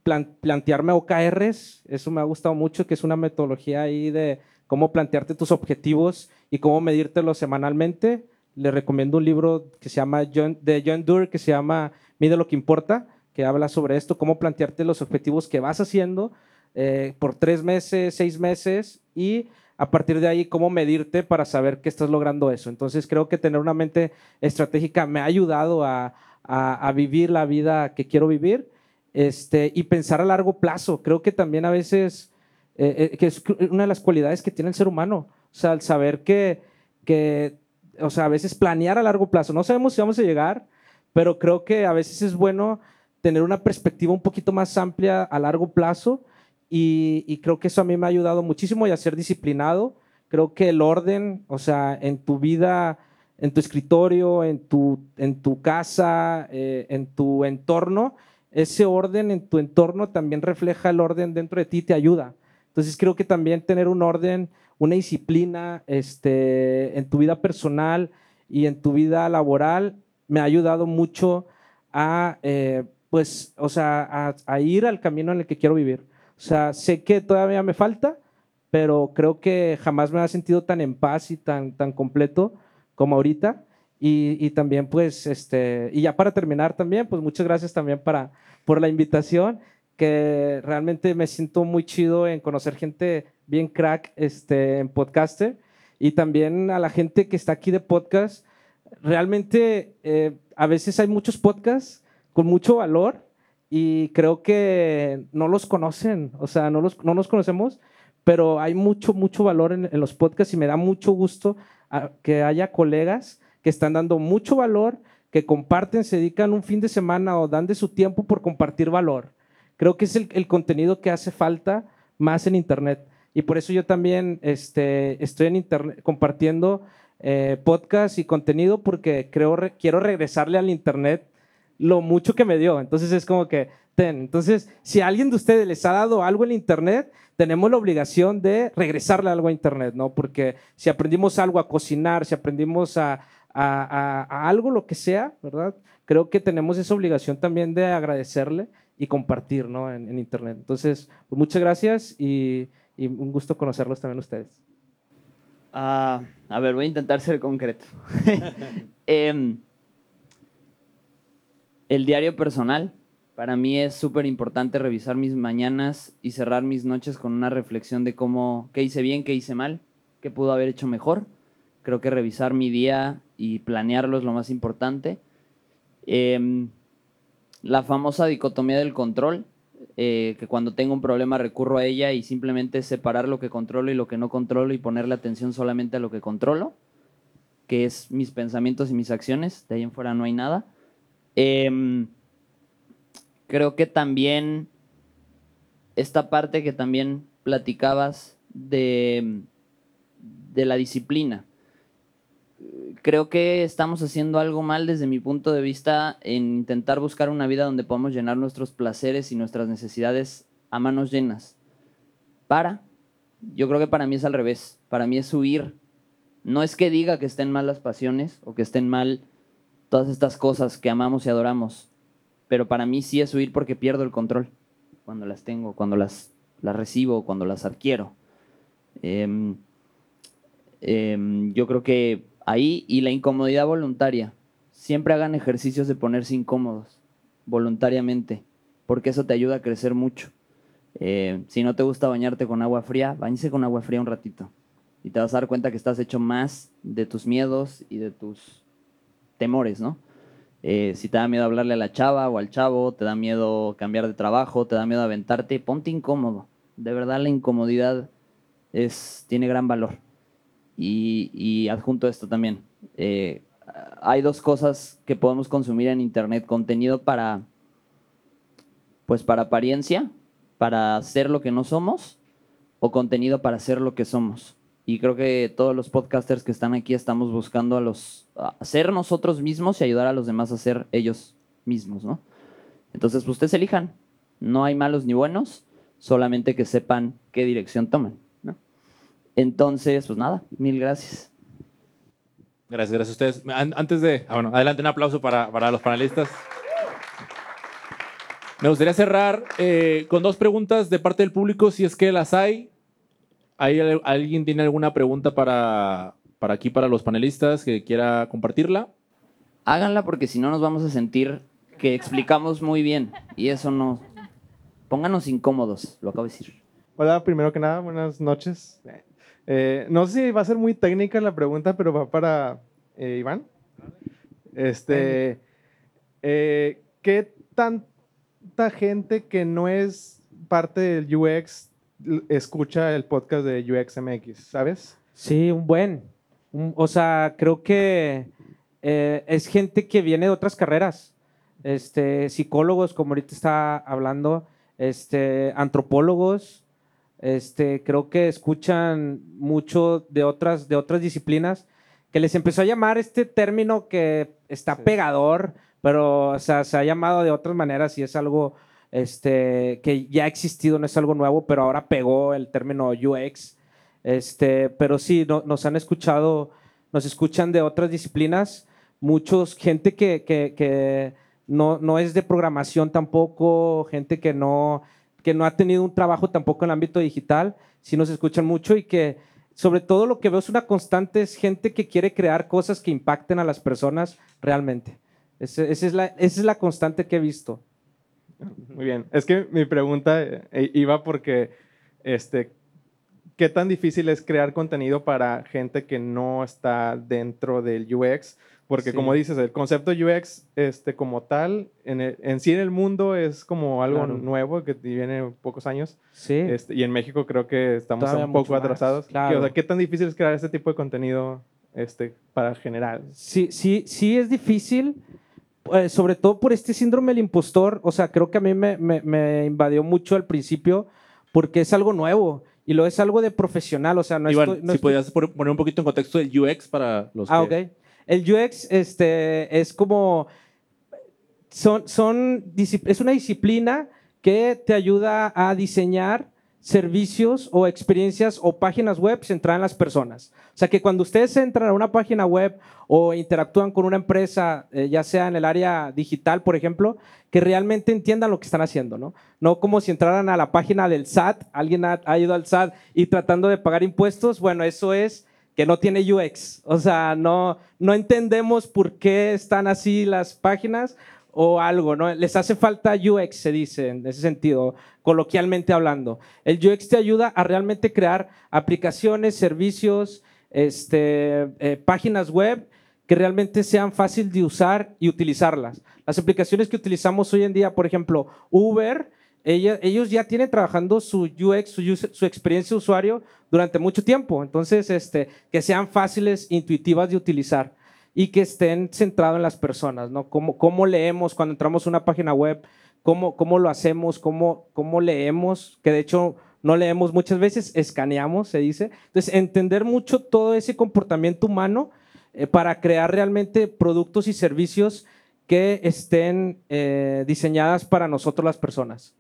plan- plantearme OKRs, eso me ha gustado mucho, que es una metodología ahí de cómo plantearte tus objetivos y cómo medírtelos semanalmente. Le recomiendo un libro que se llama de John Doerr que se llama Mide lo que importa, que habla sobre esto, cómo plantearte los objetivos que vas haciendo eh, por tres meses, seis meses y a partir de ahí cómo medirte para saber que estás logrando eso. Entonces creo que tener una mente estratégica me ha ayudado a, a- vivir la vida que quiero vivir este, y pensar a largo plazo. Creo que también a veces, eh, eh, que es una de las cualidades que tiene el ser humano, o sea, el saber que, que, o sea, a veces planear a largo plazo. No sabemos si vamos a llegar, pero creo que a veces es bueno tener una perspectiva un poquito más amplia a largo plazo y, y creo que eso a mí me ha ayudado muchísimo y a ser disciplinado. Creo que el orden, o sea, en tu vida, en tu escritorio, en tu, en tu casa, eh, en tu entorno, ese orden en tu entorno también refleja el orden dentro de ti, te ayuda. Entonces creo que también tener un orden, una disciplina este, en tu vida personal y en tu vida laboral me ha ayudado mucho a, eh, pues, o sea, a, a ir al camino en el que quiero vivir. O sea, sé que todavía me falta, pero creo que jamás me ha sentido tan en paz y tan, tan completo como ahorita. Y, y también, pues, este, y ya para terminar también, pues muchas gracias también para, por la invitación, que realmente me siento muy chido en conocer gente bien crack este, en podcaster y también a la gente que está aquí de podcast. Realmente, eh, a veces hay muchos podcasts con mucho valor y creo que no los conocen, o sea, no los, no los conocemos, pero hay mucho, mucho valor en, los podcasts y me da mucho gusto a- que haya colegas que están dando mucho valor, que comparten, se dedican un fin de semana o dan de su tiempo por compartir valor. Creo que es el, contenido que hace falta más en Internet. Y por eso yo también este, estoy en Internet compartiendo eh, podcast y contenido porque creo, re- quiero regresarle al Internet lo mucho que me dio. Entonces es como que, Entonces, si alguien de ustedes les ha dado algo en Internet, tenemos la obligación de regresarle algo a Internet, ¿no? Porque si aprendimos algo a cocinar, si aprendimos a, a- a- algo, lo que sea, ¿verdad? Creo que tenemos esa obligación también de agradecerle y compartir, ¿no? En, Internet. Entonces, pues muchas gracias y, y un gusto conocerlos también ustedes. Ah, a ver, voy a intentar ser concreto. Em, el diario personal. Para mí es súper importante revisar mis mañanas y cerrar mis noches con una reflexión de cómo, qué hice bien, qué hice mal, qué pudo haber hecho mejor. Creo que revisar mi día y planearlo es lo más importante. Em, la famosa dicotomía del control, eh, que cuando tengo un problema recurro a ella y simplemente separar lo que controlo y lo que no controlo y ponerle atención solamente a lo que controlo, que es mis pensamientos y mis acciones, de ahí en fuera no hay nada. Em, creo que también esta parte que también platicabas de, de la disciplina. Creo que estamos haciendo algo mal desde mi punto de vista en intentar buscar una vida donde podamos llenar nuestros placeres y nuestras necesidades a manos llenas. Para, yo creo que para mí es al revés. Para mí es huir. No es que diga que estén mal las pasiones o que estén mal todas estas cosas que amamos y adoramos, pero para mí sí es huir porque pierdo el control. cuando las tengo, cuando las, las recibo, cuando las adquiero. Em, em, yo creo que ahí y la incomodidad voluntaria. Siempre hagan ejercicios de ponerse incómodos voluntariamente, porque eso te ayuda a crecer mucho. Eh, si no te gusta bañarte con agua fría, bañese con agua fría un ratito. Y te vas a dar cuenta que estás hecho más de tus miedos y de tus temores, ¿no? Eh, si te da miedo hablarle a la chava o al chavo, te da miedo cambiar de trabajo, te da miedo aventarte, ponte incómodo. De verdad la incomodidad es, tiene gran valor. Y, adjunto esto también. Eh, hay dos cosas que podemos consumir en internet, contenido para, pues para apariencia, para ser lo que no somos, o contenido para ser lo que somos. Y creo que todos los podcasters que están aquí estamos buscando a los a ser nosotros mismos y ayudar a los demás a ser ellos mismos, ¿no? Entonces, pues, ustedes elijan. No hay malos ni buenos, solamente que sepan qué dirección toman, ¿no? Entonces, pues nada, mil gracias. Gracias, gracias a ustedes. An- Antes de. ah, bueno, adelante, un aplauso para, para los panelistas. Me gustaría cerrar eh, con dos preguntas de parte del público, si es que las hay. ¿Hay al- ¿Alguien tiene alguna pregunta para, para aquí, para los panelistas, que quiera compartirla? Háganla porque si no nos vamos a sentir que explicamos muy bien. Y eso no. Pónganos incómodos, lo acabo de decir. Hola, primero que nada, buenas noches. Eh, no sé si va a ser muy técnica la pregunta, pero va para eh, Iván. Este, eh, ¿Qué tanta gente que no es parte del UX escucha el podcast de UXMX, sabes? Sí, un buen. Un- o sea, creo que eh, es gente que viene de otras carreras. Este, psicólogos, como ahorita está hablando, este, antropólogos, este, creo que escuchan mucho de otras, de otras disciplinas, que les empezó a llamar este término que está Sí. pegador, pero o sea, se ha llamado de otras maneras y es algo este, que ya ha existido, no es algo nuevo, pero ahora pegó el término UX. Este, pero sí, no- nos han escuchado, nos escuchan de otras disciplinas, muchos, gente que, que- no, no es de programación tampoco, gente que no, que no ha tenido un trabajo tampoco en el ámbito digital, sí nos escuchan mucho y que sobre todo lo que veo es una constante, es gente que quiere crear cosas que impacten a las personas realmente. Esa, es la, esa es la constante que he visto. Muy bien. Es que mi pregunta eh, iba porque, este, ¿qué tan difícil es crear contenido para gente que no está dentro del UX? Porque Sí. como dices, el concepto UX, este, como tal, en, el- en sí en el mundo es como algo Claro. nuevo que tiene pocos años. Sí. Este, y en México creo que estamos Todavía un poco atrasados. claro. ¿Qué, o sea, ¿Qué tan difícil es crear este tipo de contenido este, para general? Sí, sí, sí es difícil, eh, sobre todo por este síndrome del impostor. O sea, creo que a mí me, me- me invadió mucho al principio porque es algo nuevo y lo es algo de profesional. O sea, no Iván, estoy... no si estoy- podías poner un poquito en contexto el UX para los Ah, que... ok. El UX este, es como. Son, son, es una disciplina que te ayuda a diseñar servicios o experiencias o páginas web centradas en las personas. O sea que cuando ustedes entran a una página web o interactúan con una empresa, eh, ya sea en el área digital, por ejemplo, que realmente entiendan lo que están haciendo, ¿no? No como si entraran a la página del SAT, alguien ha, ha ido al SAT y tratando de pagar impuestos, bueno, eso es que no tiene UX. O sea, no, no entendemos por qué están así las páginas o algo, ¿no? Les hace falta UX, se dice, en ese sentido, coloquialmente hablando. El UX te ayuda a realmente crear aplicaciones, servicios, este, eh, páginas web que realmente sean fácil de usar y utilizarlas. Las aplicaciones que utilizamos hoy en día, por ejemplo, Uber, ellos ya tienen trabajando su UX, su experiencia de usuario durante mucho tiempo. Entonces, este, que sean fáciles, intuitivas de utilizar y que estén centrados en las personas, ¿no? ¿Cómo, cómo leemos cuando entramos a una página web? ¿Cómo, cómo lo hacemos? ¿Cómo, ¿Cómo leemos? Que de hecho no leemos muchas veces, escaneamos, se dice. Entonces, entender mucho todo ese comportamiento humano eh, para crear realmente productos y servicios que estén eh, diseñadas para nosotros las personas.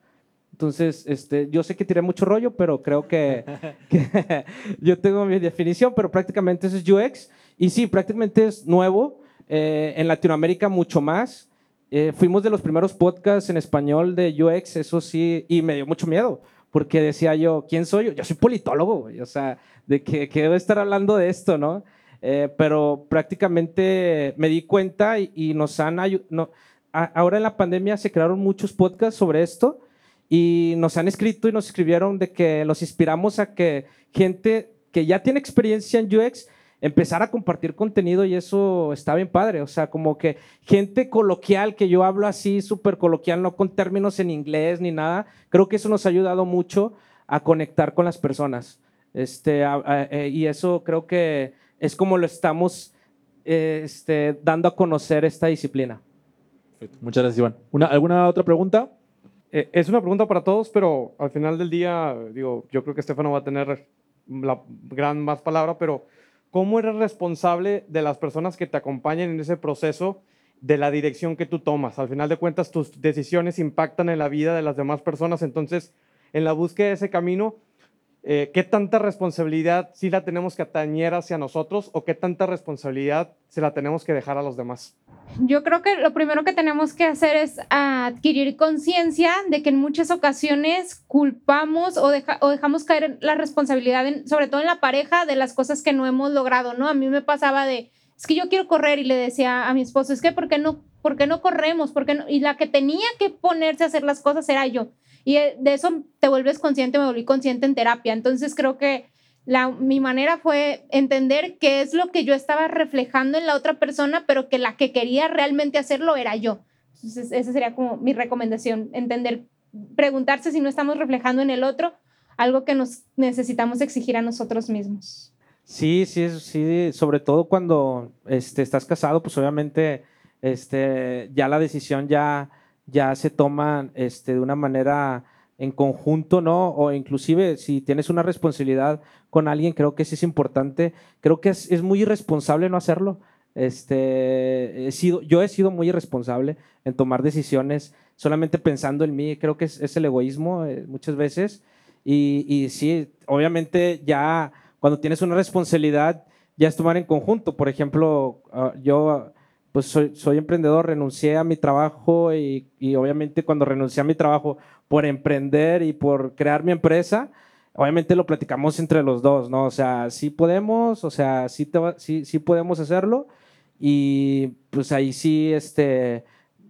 Entonces, este, yo sé que tiré mucho rollo, pero creo que, que yo tengo mi definición, pero prácticamente eso es UX. Y sí, prácticamente es nuevo, eh, en Latinoamérica mucho más. eh, fuimos de los primeros podcasts en español de UX, eso sí, y me dio mucho miedo, porque decía yo, ¿quién soy yo? Yo soy politólogo, güey, o sea, de que, que debo estar hablando de esto, ¿no? Eh, pero prácticamente me di cuenta y, y nos han ayudado. ahora en la pandemia se crearon muchos podcasts sobre esto y nos han escrito y nos escribieron de que los inspiramos a que gente que ya tiene experiencia en UX empezar a compartir contenido y eso está bien padre. O sea, como que gente coloquial, que yo hablo así súper coloquial, no con términos en inglés ni nada, creo que eso nos ha ayudado mucho a conectar con las personas. Este, eh, y eso creo que es como lo estamos eh, este, dando a conocer esta disciplina. Muchas gracias, Iván. ¿Una, ¿Alguna otra pregunta? Eh, es una pregunta para todos, pero al final del día, digo, yo creo que Estefano va a tener la gran más palabra, pero ¿cómo eres responsable de las personas que te acompañan en ese proceso de la dirección que tú tomas? Al final de cuentas, tus decisiones impactan en la vida de las demás personas, entonces, en la búsqueda de ese camino, eh, ¿qué tanta responsabilidad sí la tenemos que atañer hacia nosotros o qué tanta responsabilidad se la tenemos que dejar a los demás? Yo creo que lo primero que tenemos que hacer es adquirir conciencia de que en muchas ocasiones culpamos o, o dejamos caer la responsabilidad, sobre todo en la pareja, de las cosas que no hemos logrado, ¿no? A mí me pasaba de, es que yo quiero correr y le decía a mi esposo, es que ¿por qué no, por no corremos? ¿Por no? Y la que tenía que ponerse a hacer las cosas era yo. Y eh, de eso te vuelves consciente, me volví consciente en terapia. Entonces creo que la, mi manera fue entender qué es lo que yo estaba reflejando en la otra persona, pero que la que quería realmente hacerlo era yo. Entonces, esa sería como mi recomendación, entender, preguntarse si no estamos reflejando en el otro algo que nos necesitamos exigir a nosotros mismos. Sí, sí, sí, sobre todo cuando este, estás casado, pues obviamente este, ya la decisión ya, ya se toma este, de una manera en conjunto, ¿no? O inclusive si tienes una responsabilidad con alguien, creo que eso es importante. Creo que es, muy irresponsable no hacerlo. Este, he sido, yo he sido muy irresponsable en tomar decisiones solamente pensando en mí. Creo que es, el egoísmo eh, muchas veces. Y, y, sí, obviamente ya cuando tienes una responsabilidad, ya es tomar en conjunto. Por ejemplo, ah, yo pues soy, soy, emprendedor, renuncié a mi trabajo y, y, obviamente cuando renuncié a mi trabajo por emprender y por crear mi empresa, obviamente lo platicamos entre los dos, ¿no? O sea, sí podemos, o sea, sí, te sí, sí podemos hacerlo y pues ahí sí, este,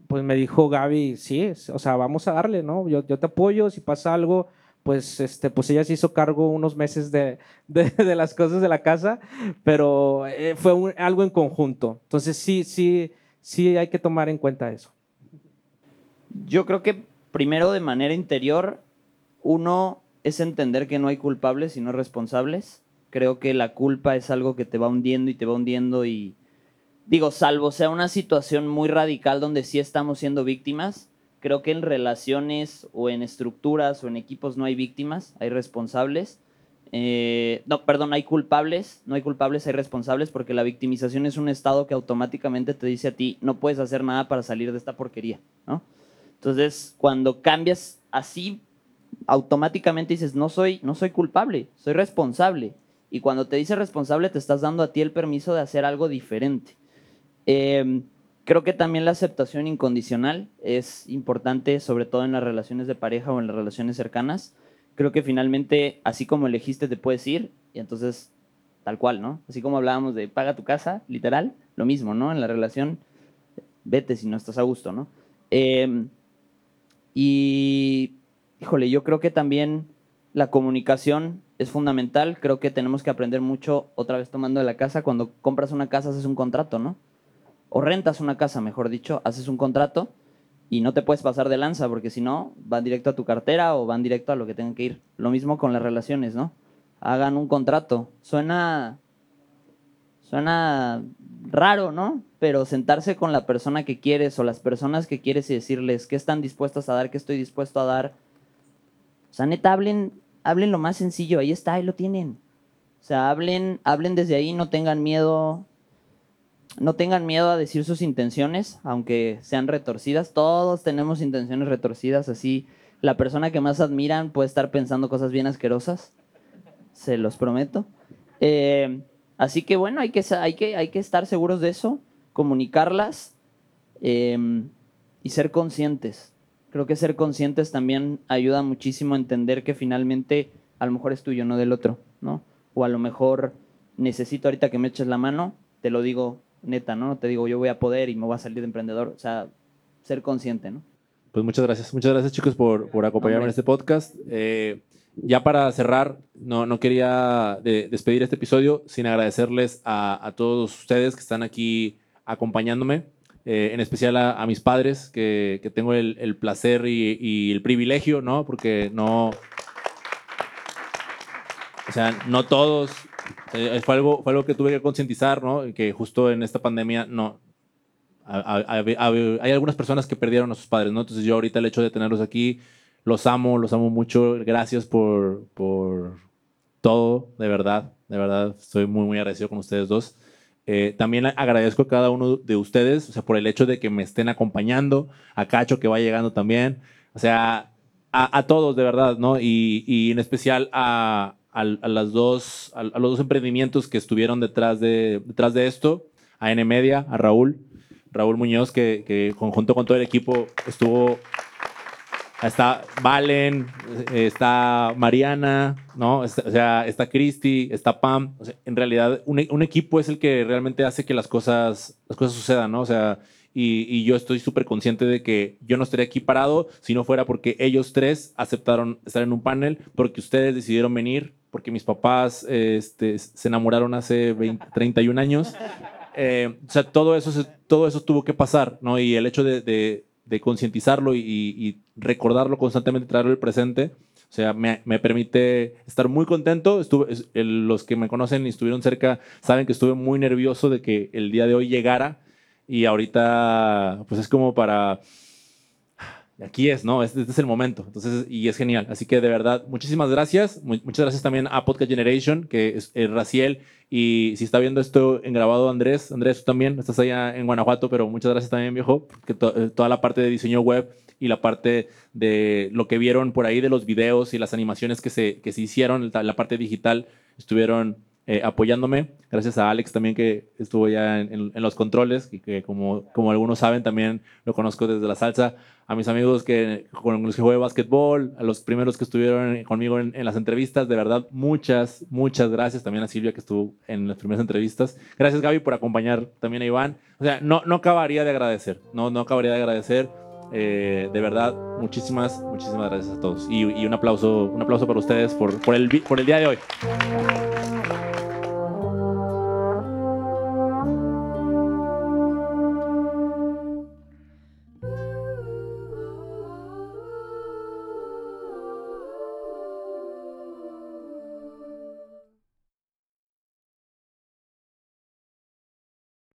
pues me dijo Gaby, sí, o sea, vamos a darle, ¿no? Yo, yo te apoyo, si pasa algo, pues, este, pues ella se hizo cargo unos meses de, de, las cosas de la casa, pero eh, fue algo en conjunto. Entonces sí, sí, sí hay que tomar en cuenta eso. Yo creo que primero de manera interior, uno es entender que no hay culpables sino responsables. Creo que la culpa es algo que te va hundiendo y te va hundiendo y digo, salvo sea una situación muy radical donde sí estamos siendo víctimas, Creo que en relaciones o en estructuras o en equipos no hay víctimas, hay responsables. Eh, no, perdón, hay culpables, no hay culpables, hay responsables, porque la victimización es un estado que automáticamente te dice a ti, no puedes hacer nada para salir de esta porquería, ¿no? Entonces, cuando cambias así, automáticamente dices, no soy, no soy culpable, soy responsable. Y cuando te dice responsable, te estás dando a ti el permiso de hacer algo diferente. Eh, Creo que también la aceptación incondicional es importante, sobre todo en las relaciones de pareja o en las relaciones cercanas. Creo que finalmente, así como elegiste, te puedes ir y entonces, tal cual, ¿no? Así como hablábamos de paga tu casa, literal, lo mismo, ¿no? En la relación, vete si no estás a gusto, ¿no? Em, y, híjole, yo creo que también la comunicación es fundamental. Creo que tenemos que aprender mucho, otra vez tomando la casa, cuando compras una casa haces un contrato, ¿no? O rentas una casa, mejor dicho, haces un contrato y no te puedes pasar de lanza porque si no, van directo a tu cartera o van directo a lo que tengan que ir. Lo mismo con las relaciones, ¿no? Hagan un contrato. Suena suena raro, ¿no? Pero sentarse con la persona que quieres o las personas que quieres y decirles qué están dispuestas a dar, qué estoy dispuesto a dar. O sea, neta, hablen, hablen lo más sencillo, ahí está, ahí lo tienen. O sea, hablen, hablen desde ahí, no tengan miedo, no tengan miedo a decir sus intenciones, aunque sean retorcidas. Todos tenemos intenciones retorcidas, así la persona que más admiran puede estar pensando cosas bien asquerosas, se los prometo. Eh, así que bueno, hay que, hay, que, hay que estar seguros de eso, comunicarlas. Em, y ser conscientes. Creo que ser conscientes también ayuda muchísimo a entender que finalmente a lo mejor es tuyo, no del otro, ¿no? O a lo mejor necesito ahorita que me eches la mano, te lo digo neta, ¿no? No te digo yo voy a poder y me voy a salir de emprendedor. O sea, ser consciente, ¿no? Pues muchas gracias. Muchas gracias, chicos, por, por acompañarme en este podcast. Eh, ya para cerrar, no, no quería de- despedir este episodio sin agradecerles a, a todos ustedes que están aquí acompañándome, eh, en especial a, a mis padres, que, que tengo el, el placer y, y el privilegio, ¿no? Porque no. O sea, no todos. Eh, fue, algo, fue algo que tuve que concientizar, ¿no? Que justo en esta pandemia no, a- a- a- hay algunas personas que perdieron a sus padres, ¿no? Entonces yo ahorita el hecho de tenerlos aquí, los amo, los amo mucho. Gracias por, por todo, de verdad, de verdad. Estoy muy, muy agradecido con ustedes dos. Eh, también agradezco a cada uno de ustedes, o sea, por el hecho de que me estén acompañando, a Cacho que va llegando también, o sea, a, a todos, de verdad, ¿no? Y, y en especial a, a- las dos, a, a los dos emprendimientos que estuvieron detrás de, detrás de esto, a N Media, a Raúl, Raúl Muñoz, que, que junto con todo el equipo estuvo. Está Valen, eh, está Mariana, ¿no? Está- o sea, está Cristi, está Pam. O sea, en realidad, un, un equipo es el que realmente hace que las cosas, las cosas sucedan, ¿no? O sea, y, y yo estoy súper consciente de que yo no estaría aquí parado si no fuera porque ellos tres aceptaron estar en un panel, porque ustedes decidieron venir, porque mis papás este, se enamoraron hace 20, 31 años. Eh, o sea, todo eso, todo eso tuvo que pasar, ¿no? Y el hecho de, de- de concientizarlo y, y recordarlo constantemente, traerlo al presente, o sea, me, me permite estar muy contento. Estuve, el- los que me conocen y estuvieron cerca saben que estuve muy nervioso de que el día de hoy llegara y ahorita, pues es como para aquí es, ¿no? Este, este es el momento. Entonces, y es genial. Así que de verdad, muchísimas gracias. Mu- muchas gracias también a Podcast Generation, que es Raciel. Y si está viendo esto en grabado, Andrés, Andrés, tú también estás allá en Guanajuato, pero muchas gracias también, viejo, to- eh, toda la parte de diseño web y la parte de lo que vieron por ahí de los videos y las animaciones que se, que se hicieron, la parte digital, estuvieron eh, apoyándome. Gracias a Alex también que estuvo ya en, en- en los controles y que como, como algunos saben también lo conozco desde la salsa. A mis amigos que, con los que jugué básquetbol, a los primeros que estuvieron conmigo en, en las entrevistas, de verdad, muchas, muchas gracias. También a Silvia que estuvo en las primeras entrevistas. Gracias Gaby por acompañar también a Iván. O sea, no, no acabaría de agradecer, no, no acabaría de agradecer. Eh, de verdad, muchísimas, muchísimas gracias a todos. Y, y un aplauso, un aplauso para ustedes por, por, el, por el día de hoy.